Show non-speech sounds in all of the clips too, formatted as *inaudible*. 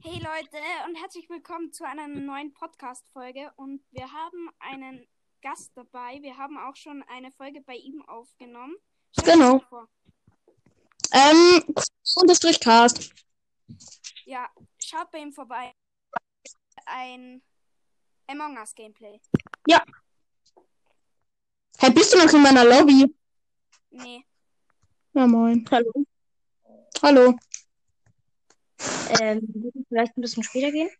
Hey Leute und herzlich willkommen zu einer neuen Podcast-Folge. Und wir haben einen Gast dabei. Wir haben auch schon eine Folge bei ihm aufgenommen. Stell Genau. Ähm, unterstrich Cast. Ja, schaut bei ihm vorbei. Ein Among Us Gameplay. Hey, bist du noch in meiner Lobby? Nee. Ja, moin. Hallo. Hallo. Ähm, vielleicht ein bisschen später gehen?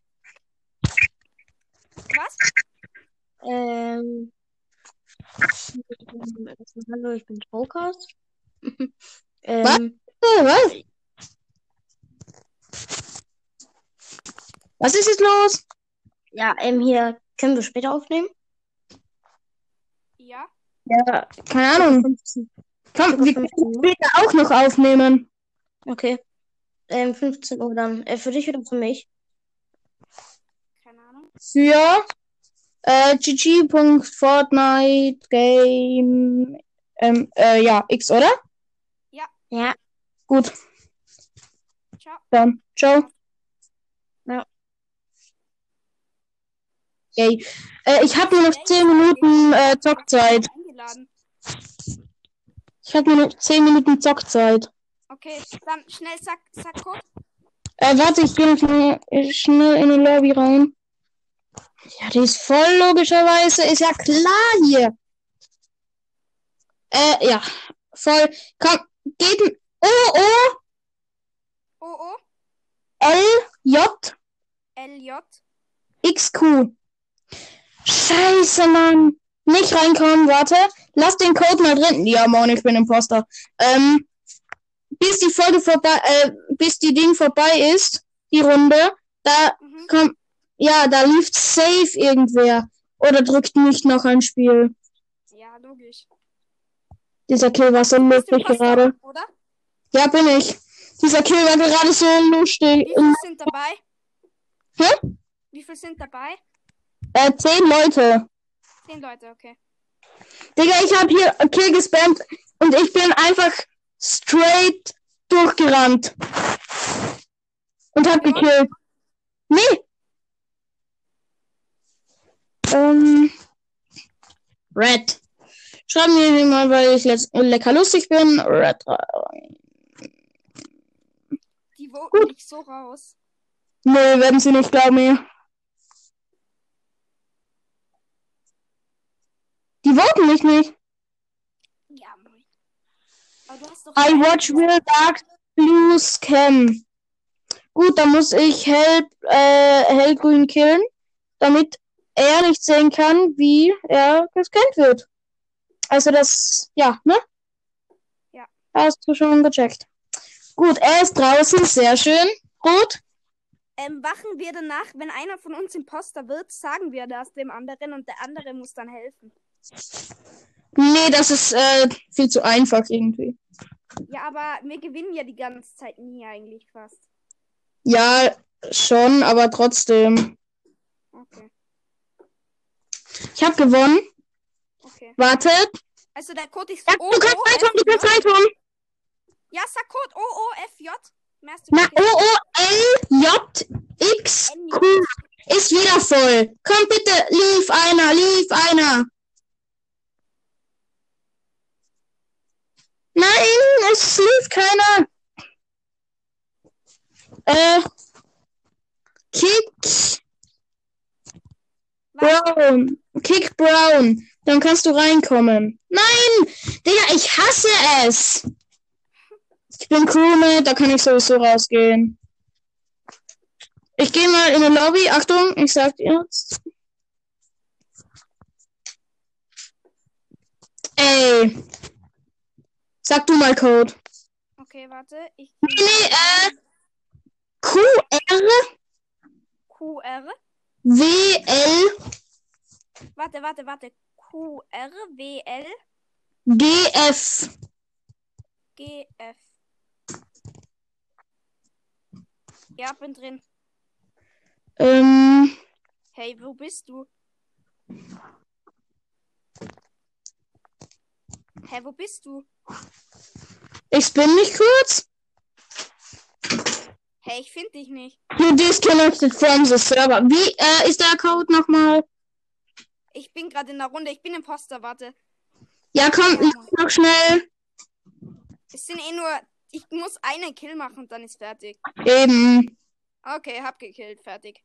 Was? Ähm, hallo, ich bin Trocast. *laughs* ähm, Äh, was? Was ist jetzt los? ja, ähm, hier können wir später aufnehmen. Ja. Ja, keine Ahnung. 15. Komm, wir 15 können später auch noch aufnehmen. Okay. Ähm, 15 Uhr dann. Äh, für dich oder für mich? Keine Ahnung. Für äh, gg.fortnite game ähm, äh, ja, X, oder? Ja. Gut, Ciao. dann. Ciao. Ja. Yay. Äh, ich habe nur noch 10 Minuten äh, Zockzeit. Ich habe nur noch 10 Minuten Zockzeit. Okay, dann schnell sag, sag Code. Äh, warte, ich gehe mal schnell in die Lobby rein. Ja, die ist voll logischerweise. Ist ja klar hier. Äh, ja. Voll. Komm, geht ein O, O, O O L, J, L J. X, Q. Scheiße, Mann. Nicht reinkommen, warte. Lass den Code mal drin. Ja, Mann, ich bin Imposter. Ähm, bis die Folge vorbei, äh, bis die Ding vorbei ist, die Runde, da Mhm. komm, ja, da lief safe irgendwer. Oder drückt nicht noch ein Spiel. Ja, logisch. Dieser Kill war so lustig gerade. Oder? Ja, bin ich. Dieser Kill war gerade so lustig. Wie viele sind dabei? Hä? Wie viele sind dabei? Äh, zehn Leute. Zehn Leute, okay. Digga, ich hab hier Kill gespammt und ich bin einfach straight durchgerannt. Und hab Ja. gekillt. Nee. Ähm. Red. Schreib mir mal, weil ich letz- lecker lustig bin. Red. Die voten mich so raus. Nö, werden sie nicht, glaub mir. Die voten mich nicht. Ja, moin. Aber du hast doch. I watch real dark blue scam. Gut, dann muss ich hell, äh, hellgrün killen, damit er nicht sehen kann, wie er gescannt wird. Also das, ja, ne? Ja. Hast du schon gecheckt. Gut, er ist draußen, sehr schön. Gut. Ähm, wachen wir danach, wenn einer von uns Imposter wird, sagen wir das dem anderen und der andere muss dann helfen. Nee, das ist äh, viel zu einfach irgendwie. Ja, aber wir gewinnen ja die ganze Zeit nie eigentlich fast. Ja, schon, aber trotzdem. Okay, Ich habe gewonnen. okay. Wartet. Also der Code ist Ja, O du kannst reintun, du kannst reintun. Ja, sag Code O O F J. Mehr hast du Na. O-O-L-J-X-Q ist wieder voll. Komm bitte, lief einer, lief einer. Nein, es lief keiner. Äh, Kick? Brown. Kick Brown. Dann kannst du reinkommen. Nein, Digga, ich hasse es. Ich bin Crewmate, da kann ich sowieso rausgehen. Ich gehe mal in die Lobby. Achtung, ich sag dir jetzt. Ey. Sag du mal Code. Okay, warte. Ich Nee, nee, äh. Q R Q R. W L Warte, warte, warte. Q R W L G F. G F. Ja, bin drin. Ähm, Hey, wo bist du? Hä, wo bist du? ich spin mich kurz. Hey, ich finde dich nicht. You disconnected from the server. Wie äh, ist der Code nochmal? Ich bin gerade in der Runde. Ich bin Imposter, warte. Ja, komm, lass noch schnell. Es sind eh nur. Ich muss einen Kill machen und dann ist fertig. Eben. Okay, hab gekillt, fertig.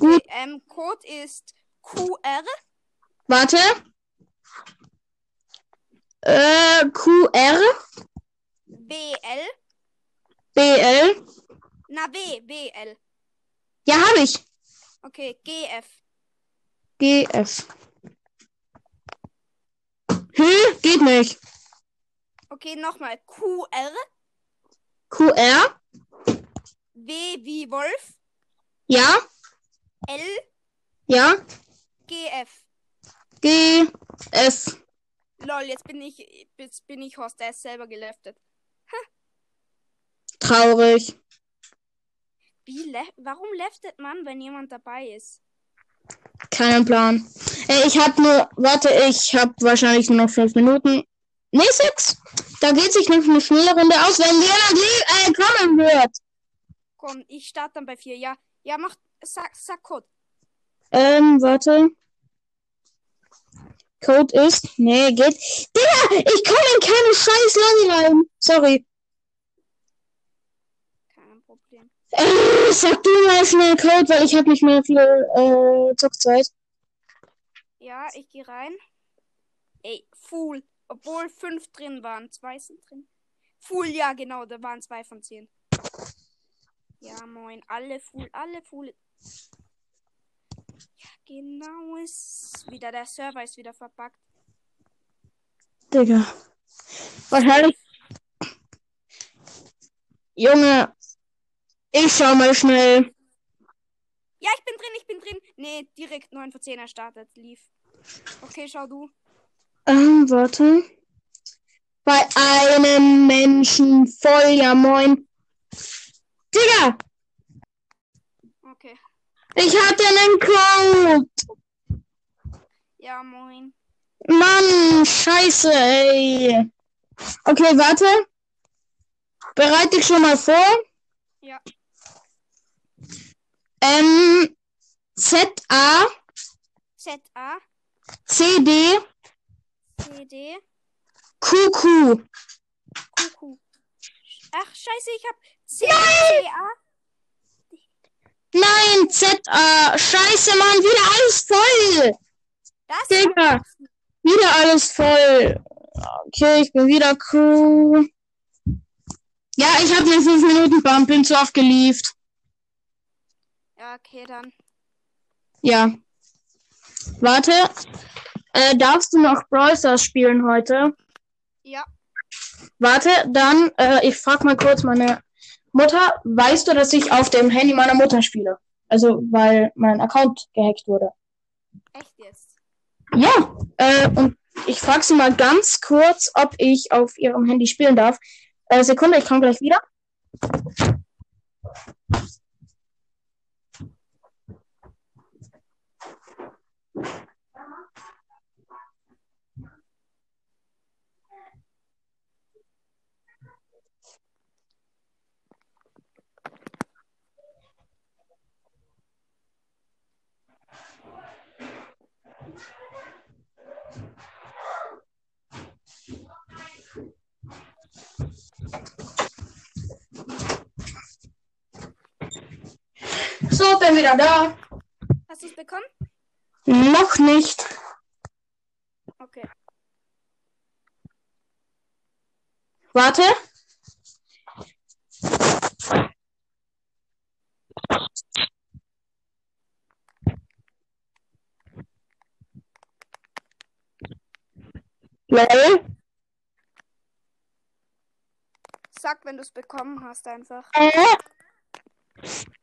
Gut. Okay, ähm, Code ist QR. Warte. Äh, QR, BL. BL. Na, W, WL. Ja, habe ich. Okay, GF. GF. Hm, geht nicht. Okay, nochmal. QR. QR. W wie Wolf. Ja, L. ja. GF. GF. Lol, jetzt bin ich, jetzt bin ich Horst, der ist selber geleftet. Traurig. Wie le Warum leftet man, wenn jemand dabei ist? Keinen Plan. Äh, ich hab nur, warte, ich hab wahrscheinlich nur noch fünf Minuten. Nee, sechs. Da geht sich noch eine schnelle Runde aus, wenn jemand lie- äh, kommen wird. Komm, ich starte dann bei vier. Ja, ja, mach, sag, sag Code. Ähm, warte. Code ist. Nee, geht. Digga, ich komme in keine scheiß Lobby rein. Sorry. Kein Problem. Äh, sag du mal schnell Code, weil ich habe nicht mehr viel äh, Zuckzeit. Ja, ich gehe rein. Ey, Fool. Obwohl fünf drin waren. Zwei sind drin. Fool, ja, genau. Da waren zwei von zehn. Ja, moin. Alle Fool, alle Fool. Ja, genau ist wieder. Der Server ist wieder verpackt. Digga. Wahrscheinlich. Junge. Ich schau mal schnell. Ja, ich bin drin, ich bin drin. Nee, direkt 9 von 10 erstartet. Lief. Okay, schau du. Ähm, warte. Bei einem Menschen voll, ja moin. Digga. Ich hatte einen Code. Ja, moin. Mann, scheiße, ey. Okay, warte. Bereite dich schon mal vor. Ja. Ähm, Z-A, Z-A, C-D, C-D, Q-Q. Q-Q. Ach, scheiße, ich hab C-A. Nein, Z-A. Scheiße, Mann, wieder alles voll. Das Digga, wieder alles voll. Okay, ich bin wieder Q. Ja, ich habe eine 5 Minuten Bump, bin zu oft gelieft. Ja, okay, dann. Ja. Warte. Äh, darfst du noch Brawl Stars spielen heute? Ja. Warte, dann, äh, ich frag mal kurz meine Mutter. Weißt du, dass ich auf dem Handy meiner Mutter spiele? Also, weil mein Account gehackt wurde. Echt jetzt? Ja, äh, und ich frage sie mal ganz kurz, ob ich auf ihrem Handy spielen darf. Äh, Sekunde, ich komme gleich wieder. So, bin wieder da. Hast du es bekommen? Noch nicht. Okay. Warte. Lol. Sag, wenn du es bekommen hast, einfach. Äh,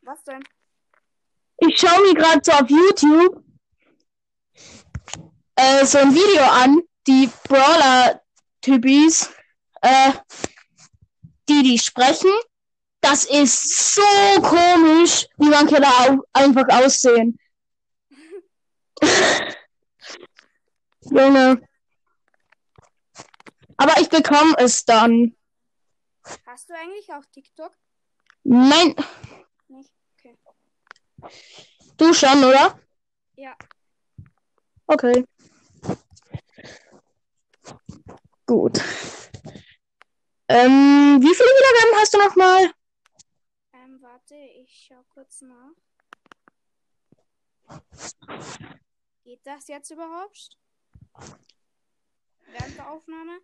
Was denn? Ich schaue mir gerade so auf YouTube äh, so ein Video an, die Brawler-Typis, äh, die die sprechen. Das ist so komisch, wie manche da einfach aussehen. *laughs* Junge. Aber ich bekomme es dann. Hast du eigentlich auch TikTok? Nein, Nicht? Okay. Du schon, oder? Ja. Okay. Gut. Ähm, wie viele Wiedergaben hast du nochmal? Ähm, warte, ich schau kurz nach. Geht das jetzt überhaupt? Während der Aufnahme?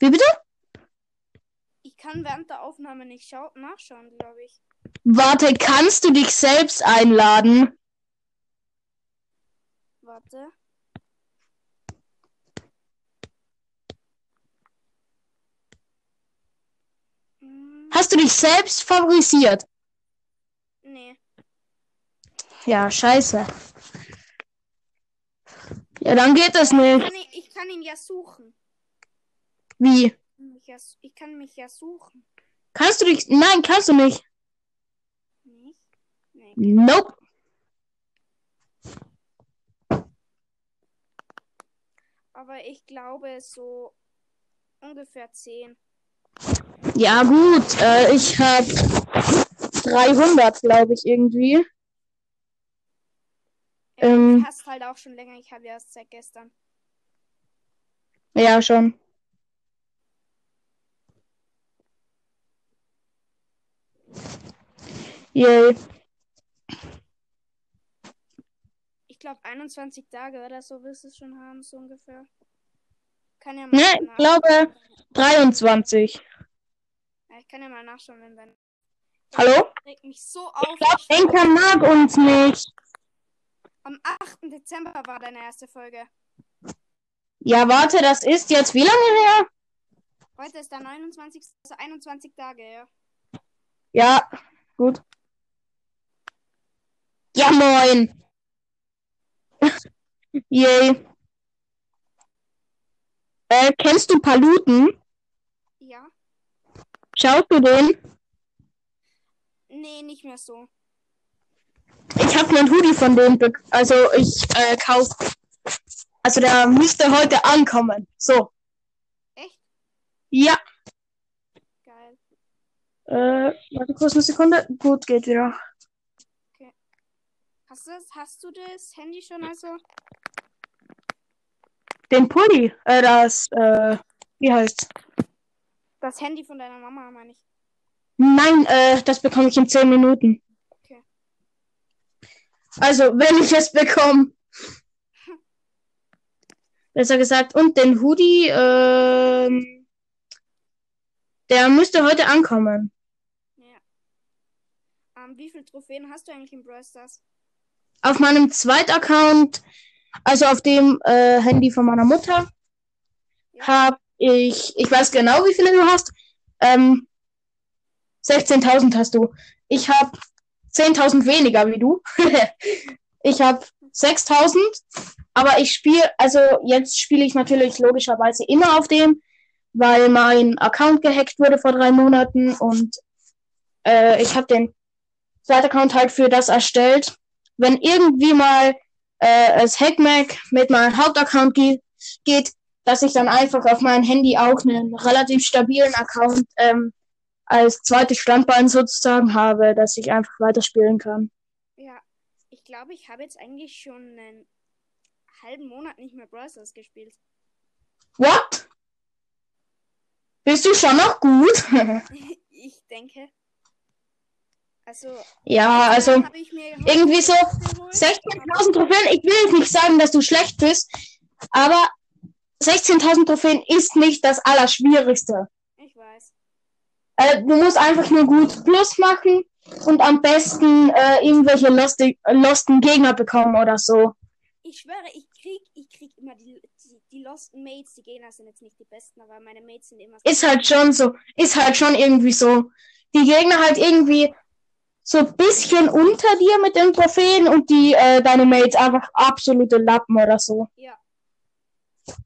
Wie bitte? Ich kann während der Aufnahme nicht schau nachschauen, glaube ich. Warte, kannst du dich selbst einladen? Warte. Hm, Hast du dich selbst favorisiert? nee. Ja, scheiße. Ja, dann geht das Ich nicht. kann, ihn, ich kann ihn ja suchen. Wie? Ja, ich kann mich ja suchen. Kannst du dich. Nein, kannst du. Nicht? Nope. Aber ich glaube so ungefähr 10. Ja, gut. Äh, ich hab 300, glaube ich, irgendwie. Ja, Ähm. du hast halt auch schon länger. Ich habe ja erst seit gestern. Ja, schon. Yay. Ich glaube 21 Tage oder so wirst du es schon haben, so ungefähr. Kann ja mal Ne, ich glaube 23. Ja, ich kann ja mal nachschauen, wenn wenn. Hallo? Regt mich so auf. Ich glaube, Enker mag uns nicht. Am 8. Dezember war deine erste Folge. Ja, warte, das ist jetzt wie lange her? Heute ist der 29. Also 21 Tage, ja. Ja, gut. Ja, moin. Yay. Äh, kennst du Paluten? Ja? Schaust du den? Nee, nicht mehr so. Ich habe einen Hoodie von denen, bek- also ich äh, kauf. Also der müsste heute ankommen. So. Echt? Ja. Geil. Äh, warte kurz eine Sekunde. Gut, geht wieder. Hast du das, hast du das Handy schon also? Den Pulli, äh, das, äh, wie heißt? Das Handy von deiner Mama, meine ich. Nein, äh, das bekomme ich in 10 Minuten. Okay. Also, wenn ich es bekomme. *laughs* Besser gesagt. Und den Hoodie, ähm, der müsste heute ankommen. Ja. Ähm, wie viele Trophäen hast du eigentlich im Brawl Stars? Auf meinem Zweitaccount, also auf dem äh, Handy von meiner Mutter, habe ich, ich weiß genau, wie viele du hast. Ähm, 16.000 hast du. Ich habe 10.000 weniger wie du. *laughs* ich habe 6.000, aber ich spiele, also jetzt spiele ich natürlich logischerweise immer auf dem, weil mein Account gehackt wurde vor drei Monaten und äh, ich habe den Zweitaccount halt für das erstellt. Wenn irgendwie mal äh, es Hackmack mit meinem Hauptaccount ge geht, dass ich dann einfach auf mein Handy auch einen relativ stabilen Account ähm, als zweites Standbein sozusagen habe, dass ich einfach weiterspielen kann. Ja. Ich glaube, ich habe jetzt eigentlich schon einen halben Monat nicht mehr Brawl Stars gespielt. What? Bist du schon noch gut? *laughs* ich denke. Also, ja, also mir irgendwie so geholt, 16.000 Trophäen. Ich will jetzt nicht sagen, dass du schlecht bist, aber 16.000 Trophäen ist nicht das Allerschwierigste. Ich weiß. Äh, du musst einfach nur gut Plus machen und am besten äh, irgendwelche losti losten Gegner bekommen oder so. Ich schwöre, ich krieg, ich krieg immer die, die, die Lost Mates. Die Gegner sind jetzt nicht die besten, aber meine Mates sind immer. Ist halt schon so, ist halt schon irgendwie so. Die Gegner halt irgendwie so ein bisschen unter dir mit den Trophäen und die äh, deine Mates einfach absolute Lappen oder so. Ja.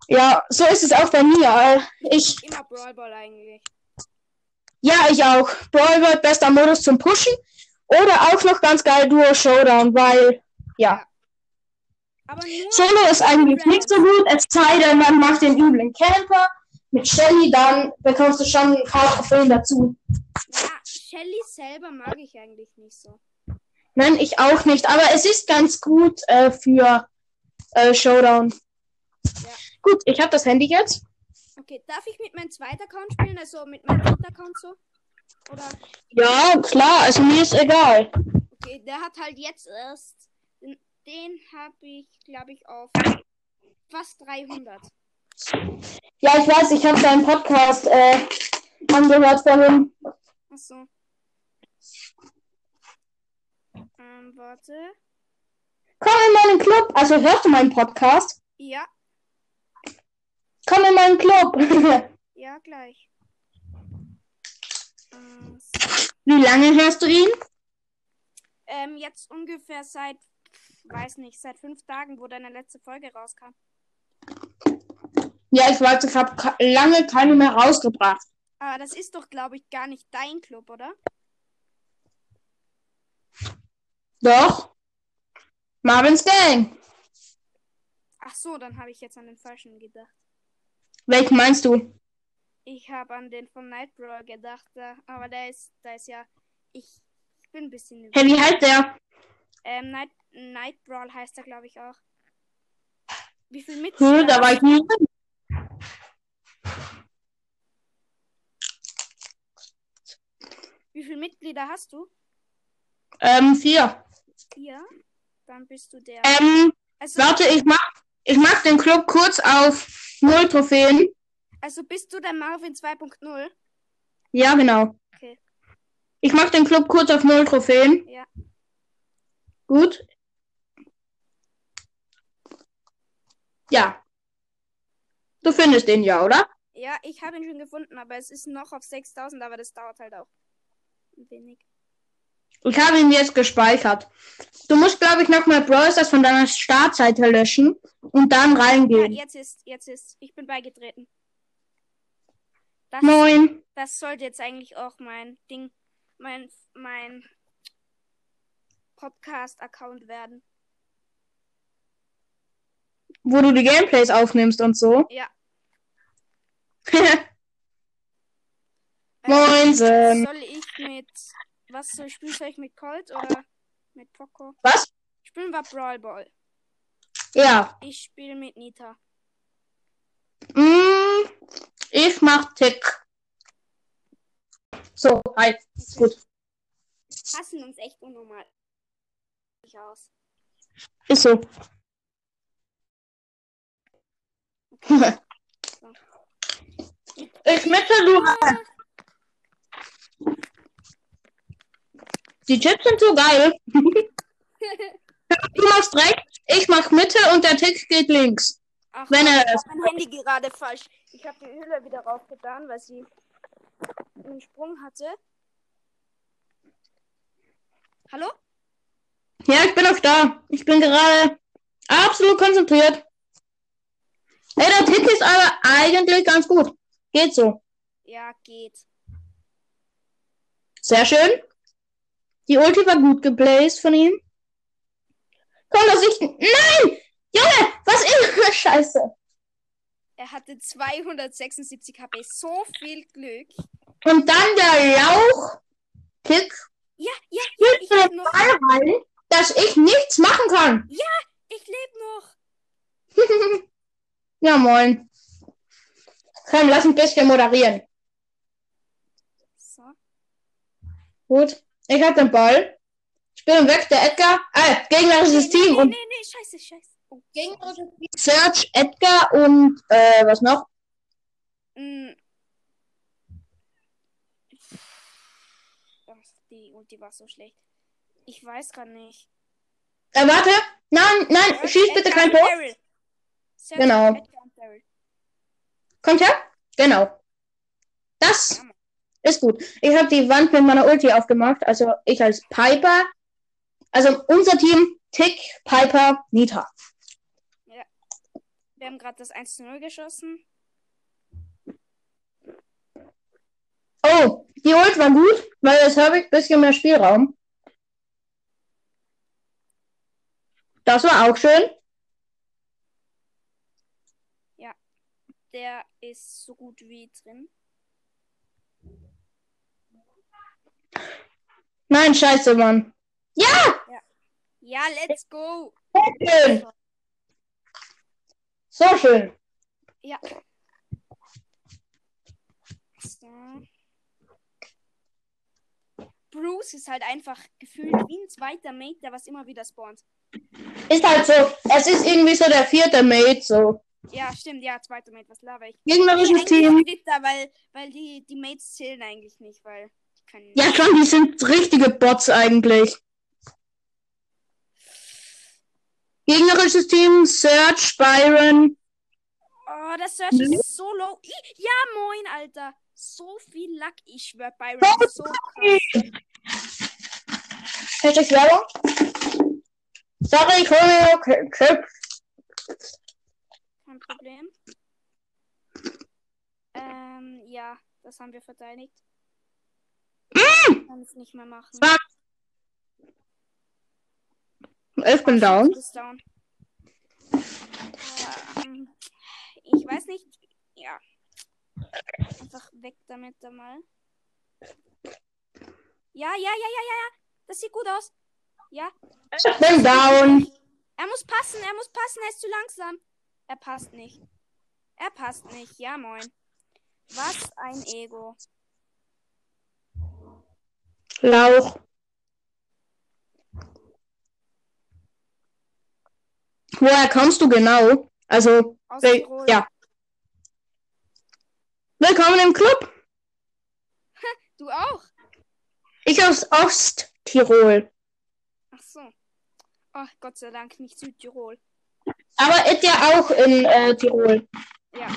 Ja, so ist es auch bei mir. Äh, Ich, Immer Brawl Ball eigentlich. ja, ich auch. Brawl World, bester Modus zum Pushen. Oder auch noch ganz geil Duo Showdown, weil, ja. Solo ist eigentlich nicht so gut, es sei denn, man macht den üblen Camper, mit Shelly, dann bekommst du schon ein paar Trophäen dazu. Shelly selber mag ich eigentlich nicht so. Nein, ich auch nicht, aber es ist ganz gut äh, für äh, Showdown. Ja. Gut, ich habe das Handy jetzt. Okay, darf ich mit meinem zweiten Account spielen? Also mit meinem dritten Account so? Oder? Ja, klar, also mir ist egal. Okay, der hat halt jetzt erst. Den, den habe ich, glaube ich, auf fast 300. Ja, ich weiß, ich habe deinen Podcast äh, angehört vorhin. Achso. Ähm, warte. Komm in meinen Club. Also hörst du meinen Podcast? Ja, Komm in meinen Club. *laughs* ja, gleich. Ähm, Wie lange hörst du ihn? ähm, jetzt ungefähr seit, weiß nicht, seit fünf Tagen, wo deine letzte Folge rauskam. Ja, ich weiß, ich habe lange keine mehr rausgebracht. Aber das ist doch, glaube ich, gar nicht dein Club, oder? Doch. Marvin's Gang. Ach so, dann habe ich jetzt an den falschen gedacht. Welchen meinst du? Ich habe an den von Nightbrawl gedacht, aber der ist, der ist ja, ich, ich bin ein bisschen Hey, wie heißt der? Ähm, Night, Nightbrawl heißt er, glaube ich, auch. Wie viel Hm, Mitglieder? da war ich nie. drin. Wie viele Mitglieder hast du? Ähm, vier. Vier. Dann bist du der. Ähm, Also, warte, ich mach, ich mach den Club kurz auf null Trophäen. also bist du der Marvin 2.0? Ja, genau. Okay. Ich mach den Club kurz auf null Trophäen. Ja. Gut. Ja. Du findest den ja, oder? Ja, ich habe ihn schon gefunden, aber es ist noch auf 6000, aber das dauert halt auch ein wenig. Ich habe ihn jetzt gespeichert. Du musst, glaube ich, nochmal Brawl Stars von deiner Startseite löschen und dann Ja, reingehen. jetzt ist, jetzt ist, ich bin beigetreten. Das, Moin. das sollte jetzt eigentlich auch mein Ding, mein, mein Podcast-Account werden. Wo du die Gameplays aufnimmst und so. Ja. *laughs* Moinsen. Soll ich mit. Was ich spielen? Soll ich mit Colt oder mit Poco? Was? Spielen wir Brawl Ball. Ja. Ich spiele mit Nita. Mm, ich mach Tick. So, hi. Ist gut. Passen uns echt unnormal aus. Ist so. *laughs* ich mitte du. Die Chips sind so geil. *laughs* du machst rechts, ich mach Mitte und der Tick geht links. Ach, Wenn er ich mein Handy gerade falsch. Ich habe die Hülle wieder raufgetan, weil sie einen Sprung hatte. Hallo? Ja, ich bin auch da. Ich bin gerade absolut konzentriert. Ey, der Tick ist aber eigentlich ganz gut. Geht so. Ja, geht. Sehr schön. Die Ulti war gut geblazed von ihm. Komm, das ich. Nein! Junge, was ist *laughs* Scheiße. Er hatte 276 HP. So viel Glück. Und dann der Lauch-Tick Ja, ja, ja. Ich den noch. Ball rein, dass ich nichts machen kann. Ich lebe noch. *laughs* Ja, moin. Komm, lass ein bisschen moderieren. So. Gut. Ich hab den Ball. Ich bin weg, der Edgar. Ah, gegnerisches nee, Team. Nee, Und nee, nee, scheiße, scheiße. Oh, gegnerisches Team. Search, Edgar und äh, was noch? Mm. Ach, die Ulti war so schlecht. Ich weiß gar nicht. Äh, warte. Nein, nein, schieß bitte Edgar kein Tor. Search Genau. Kommt her? Genau. Das. Ist gut. Ich habe die Wand mit meiner Ulti aufgemacht. Also ich als Piper. Also unser Team, Tick, Piper, Nita. Wir haben gerade das 1 zu 0 geschossen. Oh, die Ult war gut, weil jetzt habe ich ein bisschen mehr Spielraum. Das war auch schön. der ist so gut wie drin. Nein, scheiße, Mann. Ja! Ja, let's go. Schön. So schön. Ja. So. Bruce ist halt einfach gefühlt wie ein zweiter Mate, der was immer wieder spawnt. Ist halt so. Es ist irgendwie so der vierte Mate, so. Ja, stimmt, ja, zweiter Mate, was laber ich? Gegnerisches Team. Dritter, weil, weil die, die Mates zählen eigentlich nicht, weil können. Ja, schon, die sind richtige Bots eigentlich. Gegnerisches Team, Search, Byron. Oh, das Search Nee. ist so low. Ja, moin, Alter. So viel Luck, ich schwör, Byron ist so krass. Hashtag Werbung. Sorry, ich hole mir K- K- Kein Problem. Ähm, ja, das haben wir verteidigt. Ich kann es nicht mehr machen. Fuck. Ich bin down. Down. Ähm, ich weiß nicht. Ja. Einfach weg damit da mal. Ja, ja, ja, ja, ja, ja. Das sieht gut aus. Ja. Ich bin down. Er muss passen, er muss passen, er ist zu langsam. Er passt nicht. Er passt nicht. Ja, moin. Was ein Ego. Lauch. Woher kommst du genau? Also, Tirol. ja. Willkommen im Club. *laughs* Du auch? Ich aus Osttirol. Ach so. Ach, Gott sei Dank, nicht Südtirol. Aber ist ja auch in äh, Tirol. Ja.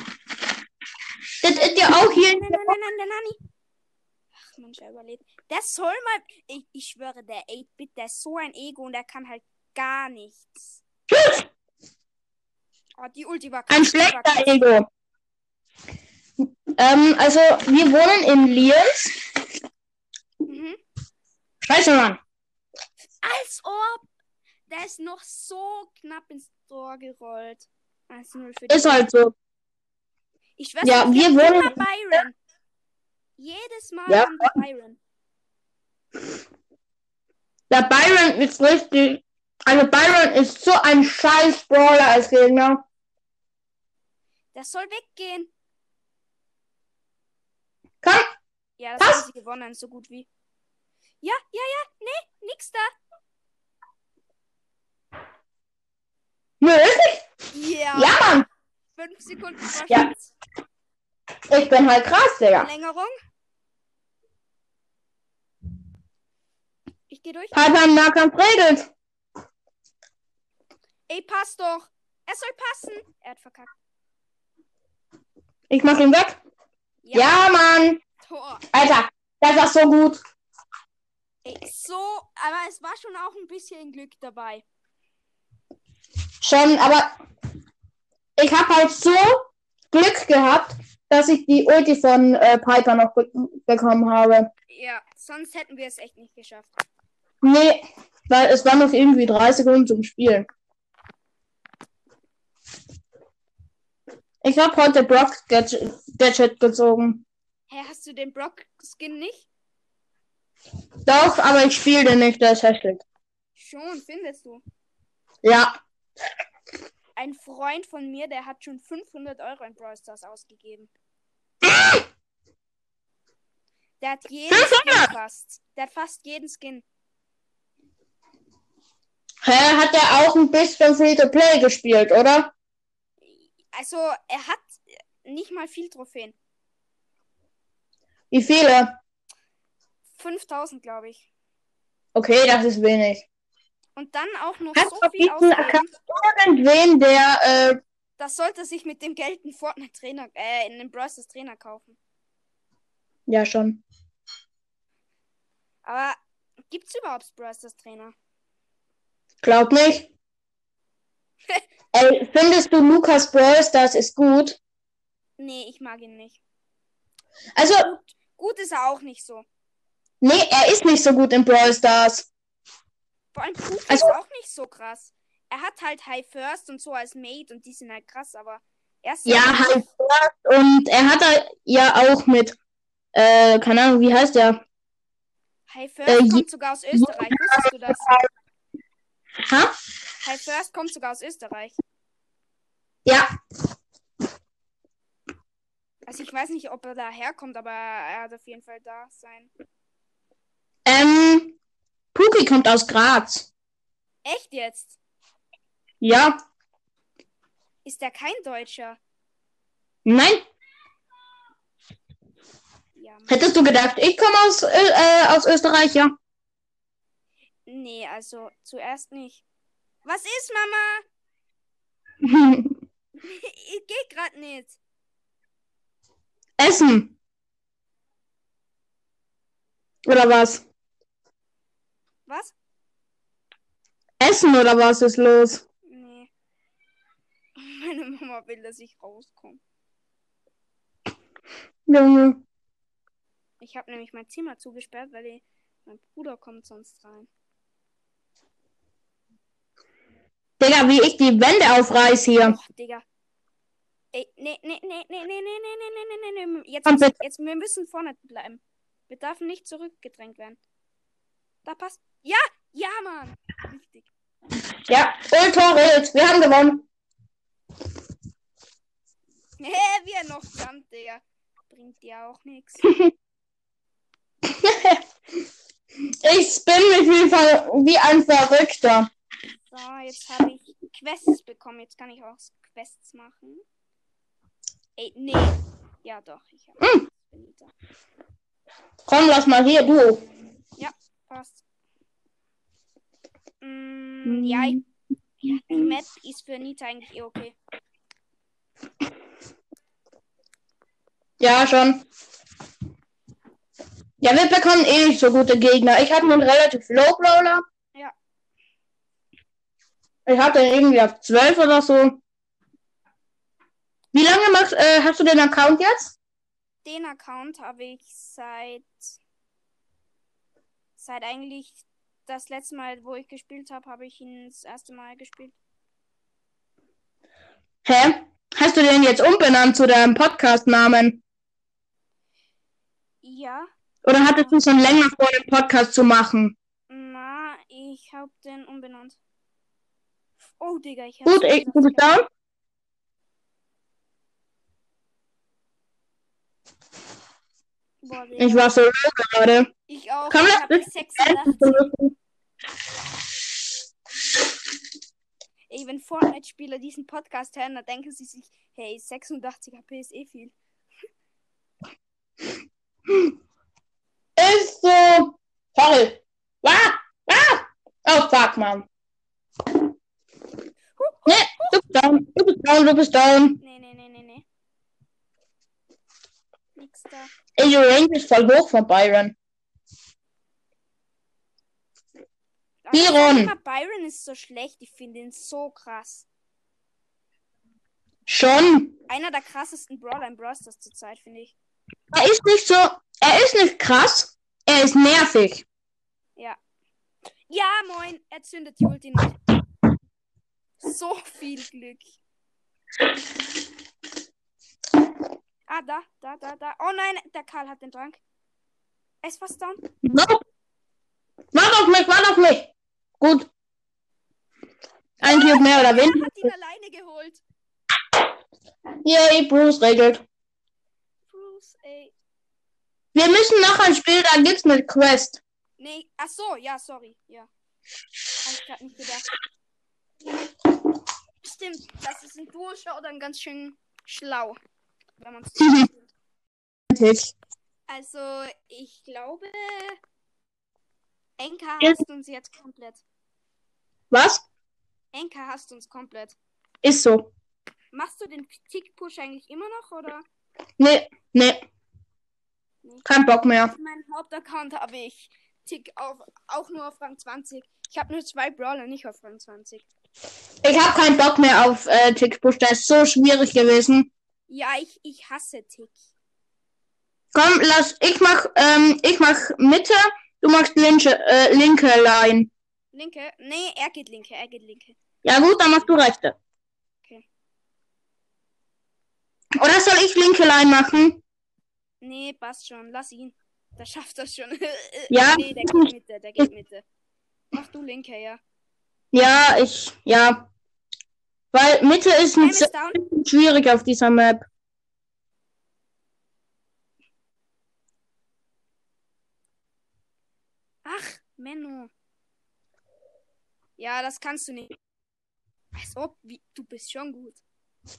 Das ist ja auch hier. Nein, nein, nein, nein, der Nani. Ach, Mensch, er überlebt. Der soll mal. Ich, ich schwöre, der 8-Bit, der ist so ein Ego und der kann halt gar nichts. Oh, die Ulti war Ein krass, war schlechter. Ego. Ähm, also, wir wohnen in Liens. Mhm. Scheiße, Mann. Als ob. Der ist noch so knapp ins Tor gerollt. 1-0 für die. Ist halt so. Ich schwör's Ja, dir, wir wohnen- Byron. Jedes Mal Ja. haben wir Byron. Der Byron ist richtig. Also, Byron ist so ein scheiß Brawler als Gegner. Der soll weggehen. Komm, Ja, das Was? haben sie gewonnen, so gut wie. Ja, ja, ja, nee, nix da. nicht. Ja, Ja, Mann. fünf Sekunden Ja. Ich bin halt krass, Digga. Verlängerung. Ich geh durch. Piper im Nahkampf regelt. Ey, pass doch. Er soll passen. Er hat verkackt. Ich mach ihn weg. Ja, Mann. Tor. Alter, das war so gut. Ey, so, aber es war schon auch ein bisschen Glück dabei. Schon, aber ich habe halt so Glück gehabt, dass ich die Ulti von äh, Piper noch be bekommen habe. Ja, sonst hätten wir es echt nicht geschafft. Nee, weil es waren noch irgendwie drei Sekunden zum Spielen. Ich habe heute Brock Gadget, Gadget gezogen. Hä, hast du den Brock-Skin nicht? Doch, aber ich spiele den nicht, der ist hässlich. Schon, findest du. Ja, Ein Freund von mir, der hat schon 500 Euro in Brawl Stars ausgegeben. Der hat jeden Skin fast. Der hat fast jeden Skin. Hä, hat er auch ein bisschen Free-to-Play gespielt, oder? Also, er hat nicht mal viel Trophäen. Wie viele? 5000, glaube ich. Okay, das ist wenig. Und dann auch noch Hast so viel ausgeben. Irgendwen, der, äh, Das sollte sich mit dem Geld einen Fortnite-Trainer, äh, in den Brawl Stars Trainer kaufen. ja schon. Aber gibt's überhaupt Brawl Stars Trainer? Glaub nicht. Ey, findest du Lukas Brawl Stars ist gut? Nee, ich mag ihn nicht. Also, Gut ist er auch nicht so. nee, er ist nicht so gut in Brawl Stars. Vor allem Cookie Also- ist auch nicht so krass. Er hat halt High First und so als Mate und die sind halt krass, aber Er ist Ja, sehr- halt. Und er hat da ja auch mit, äh, keine Ahnung, wie heißt der? High First äh, kommt sogar aus Österreich. Wusstest du das? Ha? High First kommt sogar aus Österreich. Ja, Also ich weiß nicht, ob er da herkommt, aber er hat auf jeden Fall da sein. ähm, Puki kommt aus Graz. Echt jetzt? Ja, Ist der kein Deutscher? nein, Ja. Hättest du gedacht, ich komme aus, äh, aus Österreich, ja. Nee, also zuerst nicht. Was ist, Mama? *laughs* Ich geh grad nicht. Essen. Oder was? Was? Essen oder was ist los? Nee. *laughs* Meine Mama will, dass ich rauskomme. Junge. Ich habe nämlich mein Zimmer zugesperrt, weil die, mein Bruder kommt sonst rein. Digga, wie ich die Wände aufreiß hier. Och, Digga. Ey, nee, nee, nee, nee, nee, nee, nee, nee, nee, nee, nee. Jetzt, müssen, jetzt, wir müssen vorne bleiben. Wir dürfen nicht zurückgedrängt werden. Da passt. Ja, ja, Mann. Richtig. Ja, und jetzt. Wir haben gewonnen. Hä, wie er noch jumpt, Digga. Bringt dir auch nichts. Ich spin mich wie, wie ein Verrückter. So, jetzt habe ich Quests bekommen. Jetzt kann ich auch Quests machen. Ey, nee. Ja, doch. Ich habe. Benita. Komm, lass mal hier, du. Passt. Mm, ja, ich, ja, die Map ist für Nita eigentlich eh okay. Ja, schon. Ja, wir bekommen eh nicht so gute Gegner. Ich habe einen relativ low Brawler. Ich hatte irgendwie auf 12 oder so. Wie lange machst, äh, hast du den Account jetzt? Den Account habe ich seit seit eigentlich das letzte Mal, wo ich gespielt habe, habe ich ihn das erste Mal gespielt. Hä? Hast du den jetzt umbenannt zu deinem Podcast-Namen? Ja, Oder hattest du schon länger vor, den Podcast zu machen? na, ich habe den umbenannt. Oh, Digga, ich Gut, ich, bist down? Boah. Ich war so gerade. Ich auch. Komm, ich lass mich 86. Ey, wenn Fortnite-Spieler diesen Podcast hören, dann denken sie sich, hey, 86 HP ist eh viel. Ist so. Sorry. Ah, ah. Oh, fuck, man. Nee, du bist down. Du bist down, du bist down. Nee, nee, nee, nee, nee. Nix da. Ey, die Range ist voll hoch von Byron. Byron. Byron ist so schlecht. Ich finde ihn so krass. Schon. Einer der krassesten Brawler im Brawl Stars zurzeit, finde ich. Er ist nicht so. Er ist nicht krass. Er ist nervig. Ja, moin. Er zündet die Ulti nicht. So viel Glück. Ah, da, da, da, da. Oh nein, der Karl hat den Trank. Ist fast down. No. Warte auf mich, warte auf mich. Gut. Ein Cube mehr oder Er weniger. hat ihn alleine geholt. Yay, Bruce regelt. Bruce, ey. Wir müssen noch ein Spiel, da gibt's eine Quest. Nee, ach so, ja, sorry. Ja. Hab ich grad nicht gedacht. Stimmt, das ist ein Duo-Showdown ganz schön schlau. Wenn man's. *laughs* Also, ich glaube, Enka hasst uns jetzt komplett. Was? Enka hasst uns komplett. Ist so. Machst du den Tick-Push eigentlich immer noch, oder? Nee, nee. Kein Bock mehr. Auf meinem Hauptaccount habe ich Tick auf, auch nur auf Rang 20. Ich habe nur zwei Brawler, nicht auf Rang 20. Ich habe keinen Bock mehr auf äh, Tickpush. Der ist so schwierig gewesen. Ja, ich, ich hasse Tick. Komm, lass. Ich mach, ähm, ich mach Mitte. Du machst linke, äh, linke Line. Linke? Nee, er geht linke, er geht linke. Ja gut, dann machst du rechte. Oder soll ich linke Line machen? Nee, passt schon. Lass ihn. Der schafft das schon. *laughs* Ja. nee, der geht Mitte, der geht Mitte. Mach du linke, ja. Ja, ich, ja. Weil Mitte ist ein bisschen schwierig auf dieser Map. Ach, Menno. Ja, das kannst du nicht. Als ob, wie, du bist schon gut.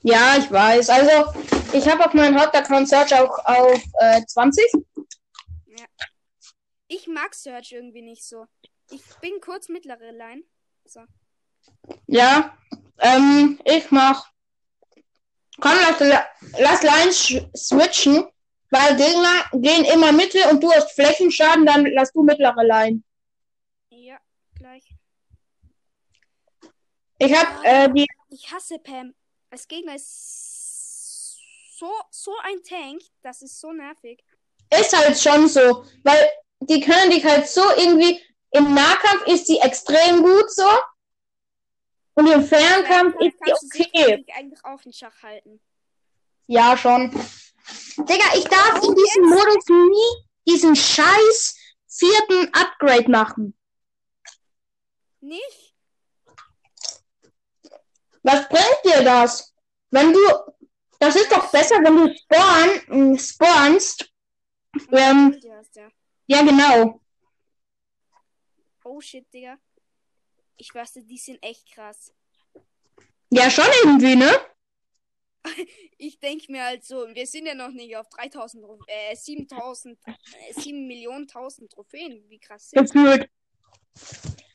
Ja, ich weiß. Also, ich habe auf meinem Hauptaccount Search auch auf äh, 20. Ich mag Search irgendwie nicht so. Ich bin kurz mittlere Line. So. Ja. Ähm, ich mach. Komm, lass, lass Lines switchen. Weil Gegner gehen immer Mitte und du hast Flächenschaden, dann lass du mittlere Line. Ja, gleich. Ich hab äh, die. Ich hasse Pam. Als Gegner ist so, so ein Tank. Das ist so nervig. Ist halt schon so. Weil die können dich halt so irgendwie. Im Nahkampf ist sie extrem gut so. Und im Fernkampf Dann ist sie kannst du okay. eigentlich- auch in Schach halten. Ja, schon. Digga, ich darf in diesem Modus nie diesen scheiß vierten Upgrade machen. Nicht? Was bringt dir das? Wenn du. Das ist doch besser, wenn du spawn, mh, spawnst. Ähm, ja. ja, genau. Oh shit, Digga. Ich weiß, die sind echt krass. *laughs* Ja, schon irgendwie, ne? Ich denke mir halt so, wir sind ja noch nicht auf 3000, Tro- äh, 7000, äh, 7 Millionen 1000 Trophäen. Wie krass sind Gefühlt.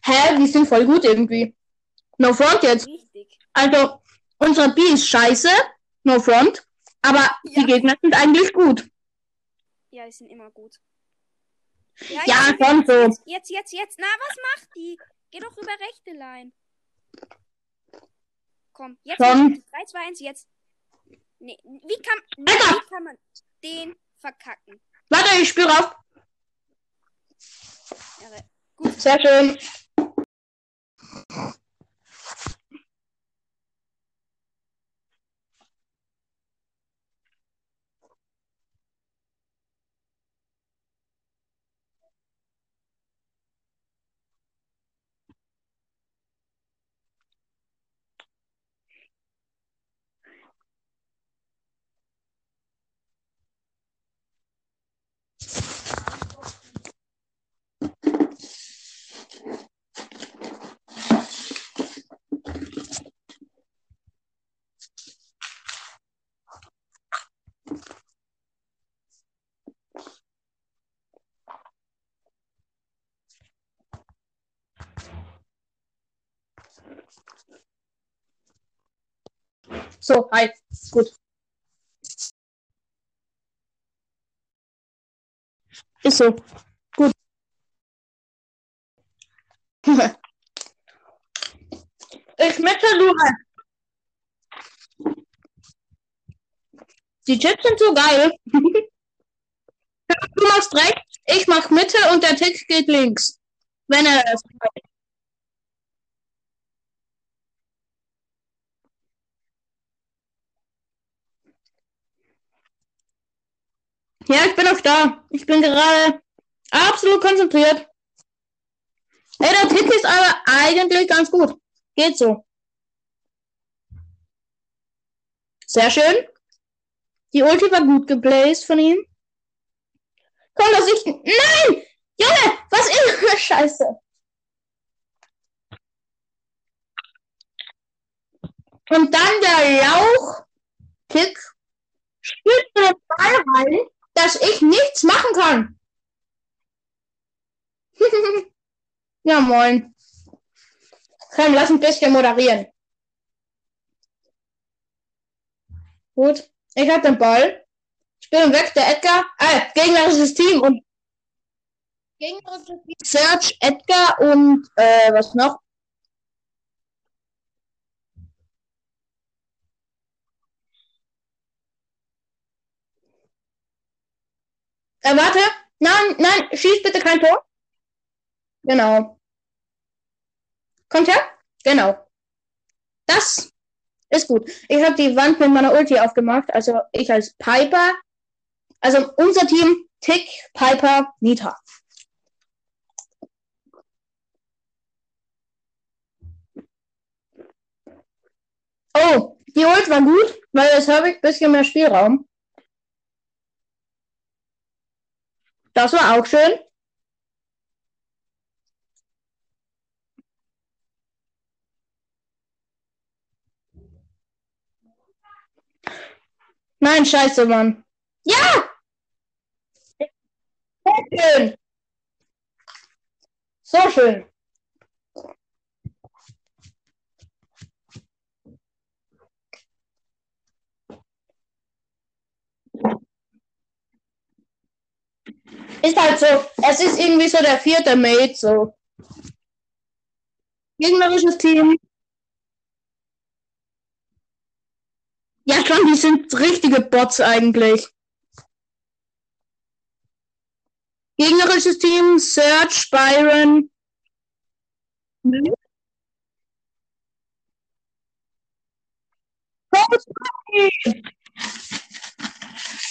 Hä, die sind voll gut irgendwie. No front die? jetzt. Richtig. Also, unsere B ist scheiße. No front. Aber die Ja. Gegner sind eigentlich gut. Ja, die sind immer gut. Ja, jetzt, schon so. Jetzt, jetzt, jetzt, jetzt. Na, was macht die? Geh doch über rechte Line. Komm, jetzt. Schon. 3, 2, 1, jetzt. Nee, wie kann, wie kann man den verkacken? Warte, ich spüre auf. Irre. Sehr schön. So, hi. Gut. Ist so. Gut. *laughs* ich du rein. Die Chips sind so geil. *laughs* du machst rechts, ich mach Mitte und der Tick geht links. Wenn er es Ja, ich bin auch da. Ich bin gerade absolut konzentriert. Ey, der Tick ist aber eigentlich ganz gut. Geht so. Sehr schön. Die Ulti war gut geplaced von ihm. Komm, dass ich. Nein! Junge, was ist das? Scheiße. Und dann der Lauch-Tick spielt den Ball rein, dass ich nichts machen kann. *laughs* ja, moin. Komm, lass ein bisschen moderieren. Gut. Ich hab den Ball. Ich bin weg, der Edgar. Ah, gegnerisches Team und gegnerisches Team. Search, Edgar und äh, was noch? Äh, warte. Nein, nein, schieß bitte kein Tor. Genau. Kommt her? Genau. Das Ist gut. Ich habe die Wand mit meiner Ulti aufgemacht. Also ich als Piper. Also unser Team Tick, Piper, Nita. Oh, die Ult war gut, weil jetzt habe ich ein bisschen mehr Spielraum. Das war auch schön. Nein, scheiße, Mann. Ja! So schön. So schön. Ist halt so, es ist irgendwie so der vierte Mate, so. Gegnerisches Team. Ja, schon, die sind richtige Bots eigentlich. Gegnerisches Team, Search, Byron.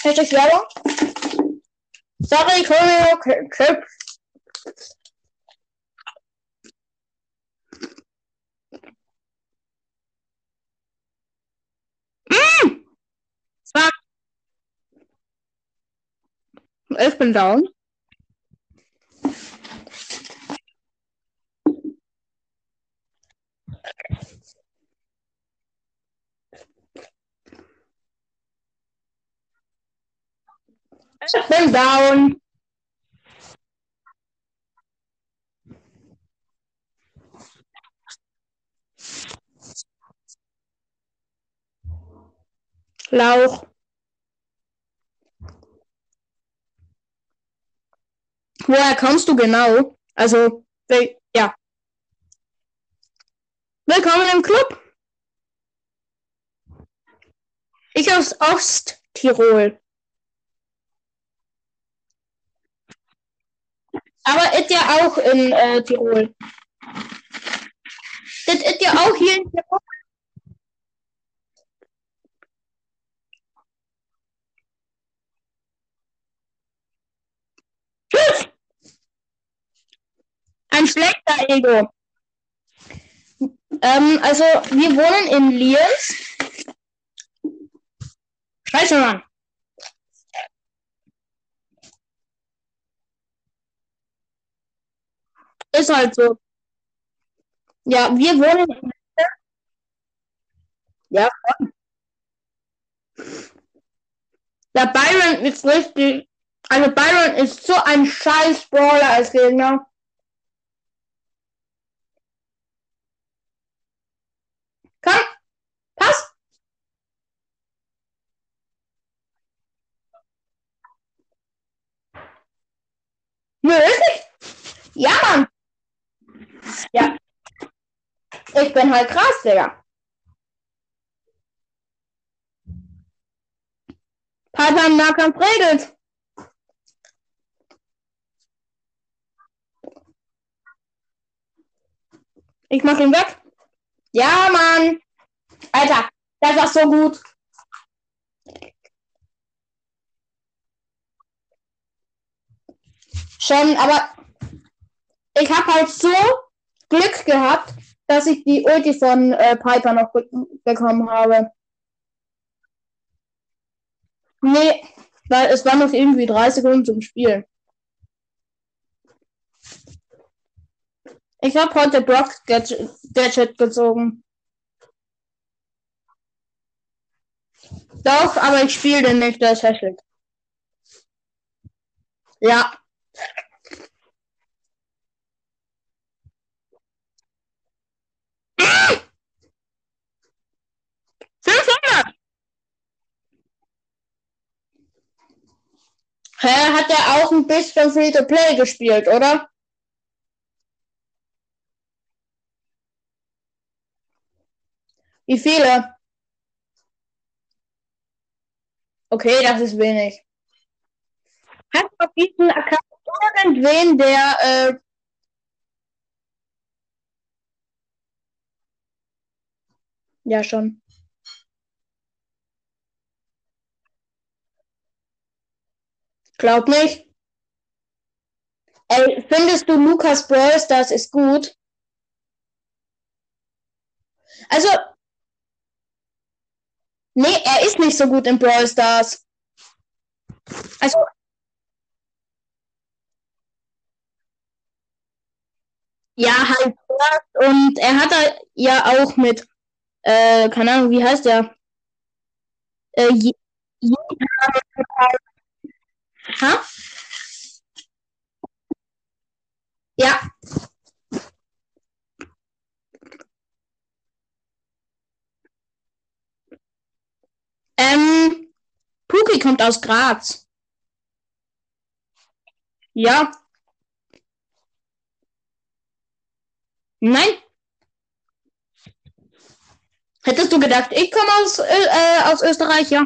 Hashtag Werbung. Sorry, Choreo, Clip. Mm! Ich bin down. Bin down. Lauch. Woher kommst du genau? Also, ja. Willkommen im Club. Ich aus Osttirol. Aber ist ja auch in äh, Tirol. Das ist ja auch hier in Tirol. Ein schlechter Ego. Ähm, also, wir wohnen in Liers. Scheiße, Mann. Ist halt so. Ja, wir wohnen in Ja, schon. Der Byron ist richtig. Also Byron ist so ein scheiß Brawler als Gegner. Komm, pass. Nö, ist nicht. Ja, Mann. Ja. Ich bin halt krass, Digga. Piper im Nahkampf regelt. Ich mach ihn weg. Ja, Mann. Alter, das war so gut. Schon, aber ich habe halt so Glück gehabt, dass ich die Ulti von äh, Piper noch be bekommen habe. Nee, weil es waren noch irgendwie drei Sekunden zum Spiel. Ich habe heute Brock Gadget, Gadget gezogen. Doch, aber ich spiele den nicht, der ist hässlich. Ja. Ah! 500! Hä, hat er auch ein bisschen Free-to-Play gespielt, oder? Wie viele? Okay, das ist wenig. Hat auf diesem Account irgendwen, der äh, ja schon. Glaub nicht. Ey, findest du Lukas Brawl Stars ist gut? Also, nee, er ist nicht so gut in Brawl Stars. Also, ja, halt. Und er hat da ja auch mit, äh, keine Ahnung, wie heißt der? Äh, je, je, ha? Ja. Ähm, Puki kommt aus Graz. Ja. Nein. Hättest du gedacht, ich komme aus, äh, aus Österreich, ja?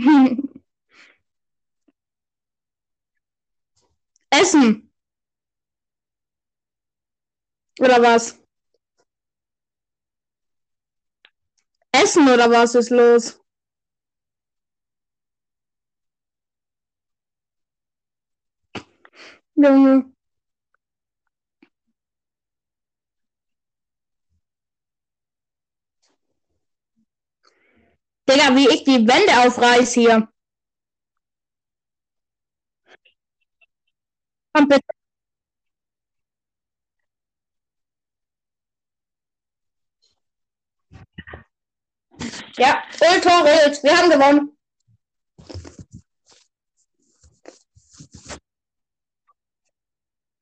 *laughs* Essen. Oder was? Essen oder was ist los? Junge. Digga, wie ich die Wände aufreiß hier. Komm bitte. Ja, Ultra Ult. Wir haben gewonnen.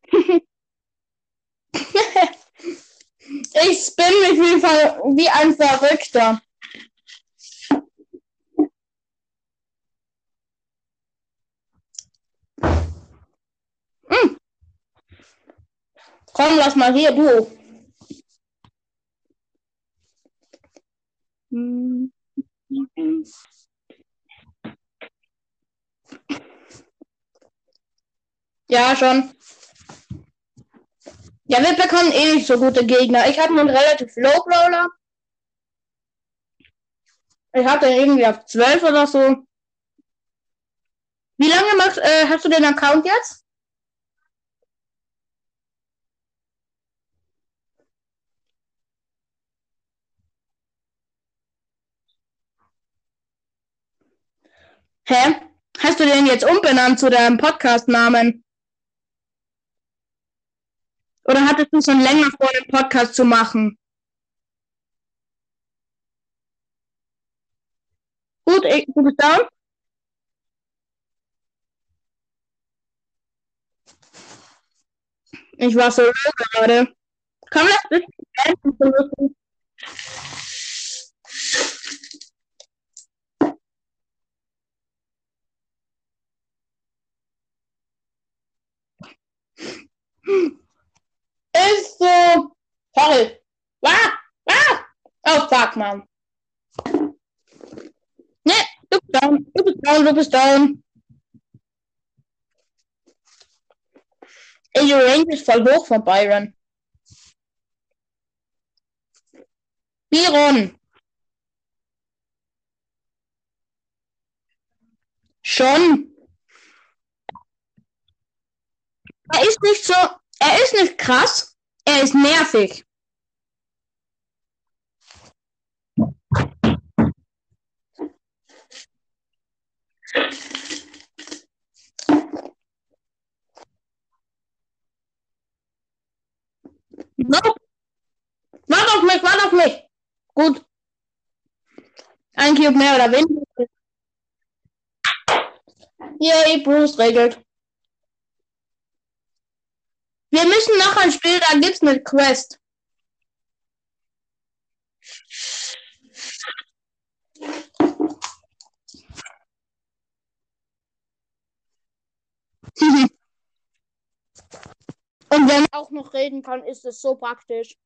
*laughs* ich spin mich wie ein Verrückter. Hm. Komm, lass mal hier, du. Ja, schon. Ja, wir bekommen eh nicht so gute Gegner. Ich habe einen relativ low Brawler. Ich den irgendwie auf 12 oder so. Wie lange machst, äh, hast du den Account jetzt? Hä? Hast du den jetzt umbenannt zu deinem Podcast-Namen? Oder hattest du schon länger vor, den Podcast zu machen? Gut, ich, du bist? Ich war so low gerade. Komm, lass bitte beenden, so lustig. Ist so. Sorry. Ah, ah. Oh, fuck, man. Ne, du bist down, du bist down. Ey, Range ist voll hoch von Byron. Byron. Schon. Er ist nicht so, er ist nicht krass, er ist nervig. Nope. Warte auf mich, warte auf mich. Gut. Ein Cube mehr oder weniger. Yay, Bruce regelt. Wir müssen noch ein Spiel, da gibt's eine Quest. *laughs* Und wenn man auch noch reden kann, ist es so praktisch.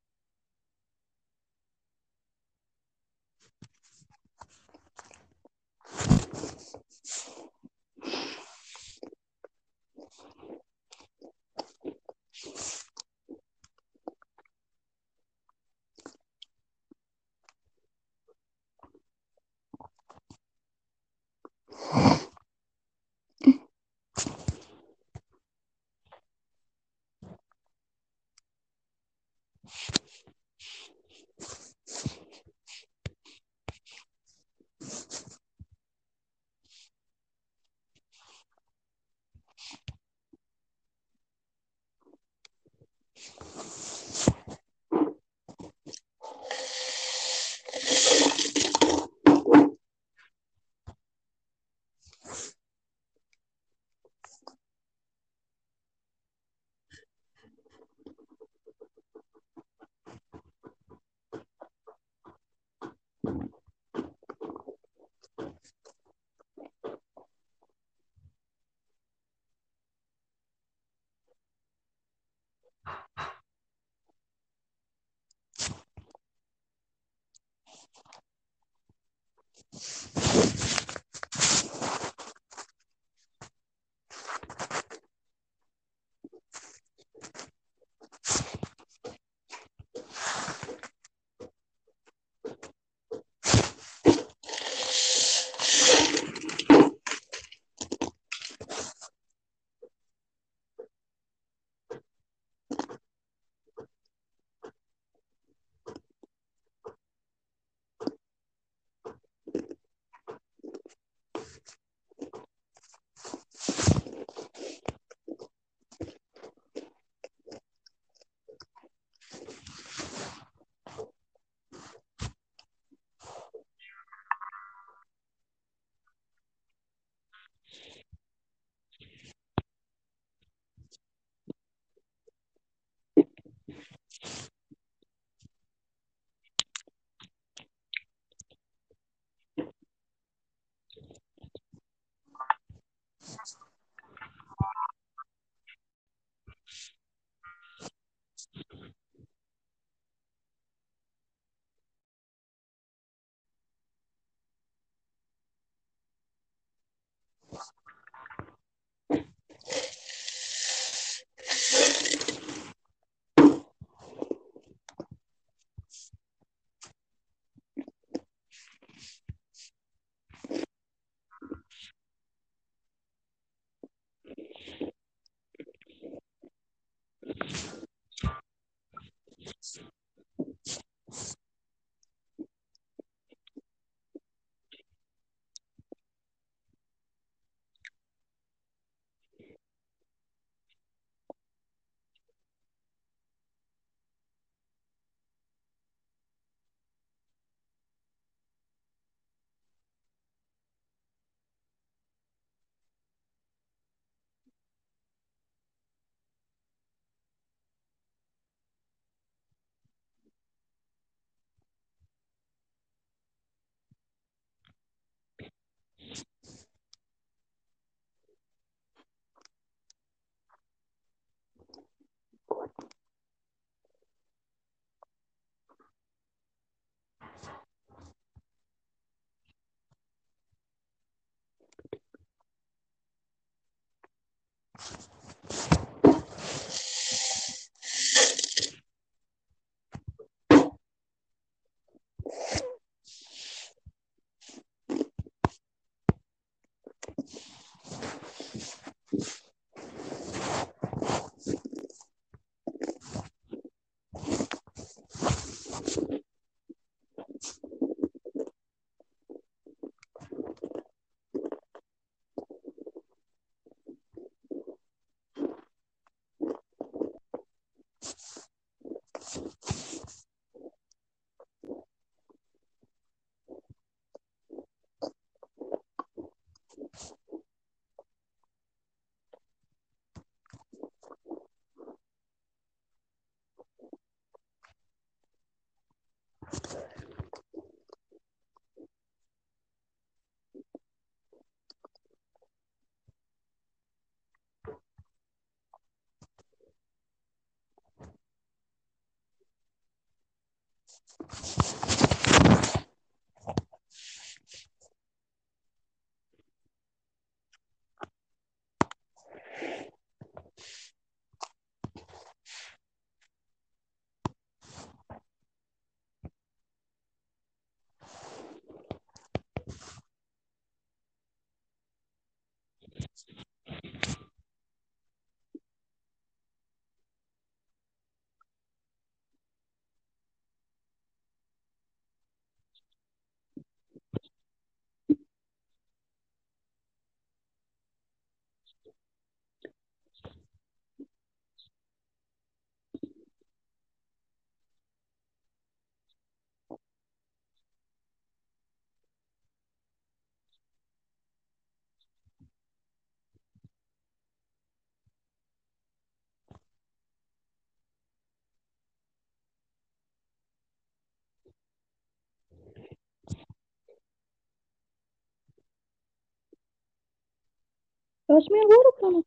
Gosh, man, water coming.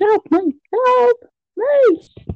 Help me! Help me!